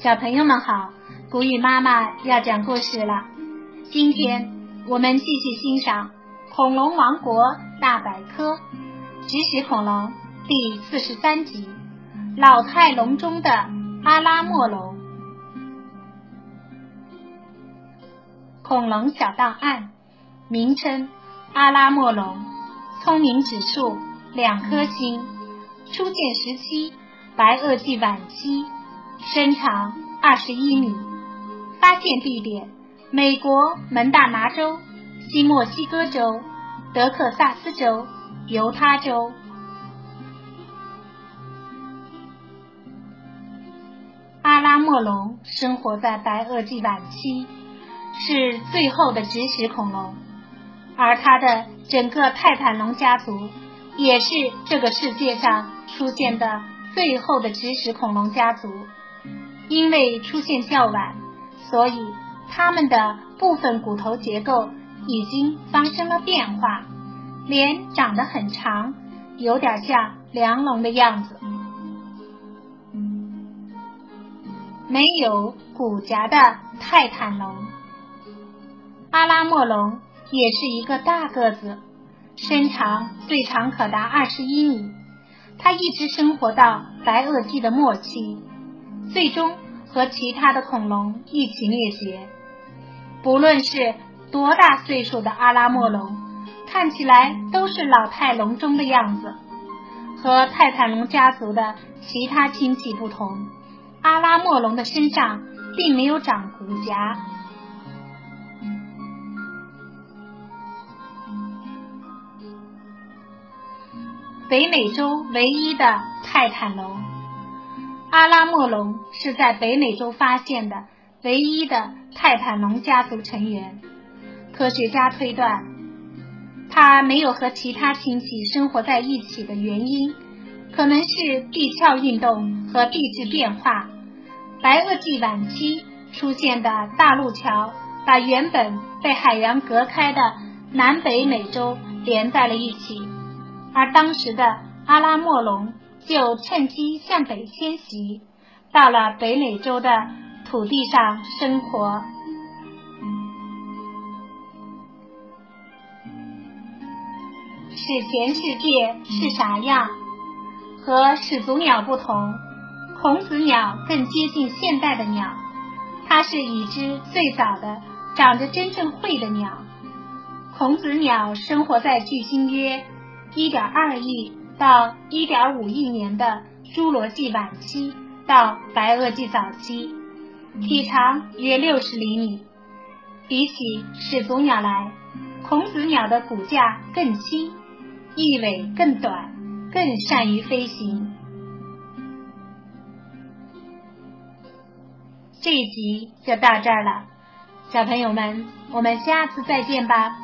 小朋友们好，古雨妈妈要讲故事了。今天我们继续欣赏《恐龙王国大百科》植食恐龙第四十三集《老态龙钟的阿拉莫龙》。恐龙小档案：名称阿拉莫龙，聪明指数两颗星，出现时期白垩纪晚期。身长二十一米，发现地点美国蒙大拿州、新墨西哥州、德克萨斯州、犹他州。阿拉莫龙生活在白垩纪晚期，是最后的植食恐龙，而它的整个泰坦龙家族也是这个世界上出现的最后的植食恐龙家族。因为出现较晚，所以它们的部分骨头结构已经发生了变化，脸长得很长，有点像梁龙的样子。没有骨架的泰坦龙，阿拉莫龙也是一个大个子，身长最长可达二十一米。它一直生活到白垩纪的末期。最终和其他的恐龙一起灭绝。不论是多大岁数的阿拉莫龙，看起来都是老态龙钟的样子。和泰坦龙家族的其他亲戚不同，阿拉莫龙的身上并没有长骨架。北美洲唯一的泰坦龙。阿拉莫龙是在北美洲发现的唯一的泰坦龙家族成员。科学家推断，它没有和其他亲戚生活在一起的原因，可能是地壳运动和地质变化。白垩纪晚期出现的大陆桥，把原本被海洋隔开的南北美洲连在了一起，而当时的阿拉莫龙。就趁机向北迁徙，到了北美洲的土地上生活。史前世界是啥样？和始祖鸟不同，孔子鸟更接近现代的鸟。它是已知最早的长着真正喙的鸟。孔子鸟生活在距今约一点二亿。到1.5亿年的侏罗纪晚期到白垩纪早期，体长约60厘米。比起始祖鸟来，孔子鸟的骨架更轻，翼尾更短，更善于飞行。这一集就到这儿了，小朋友们，我们下次再见吧。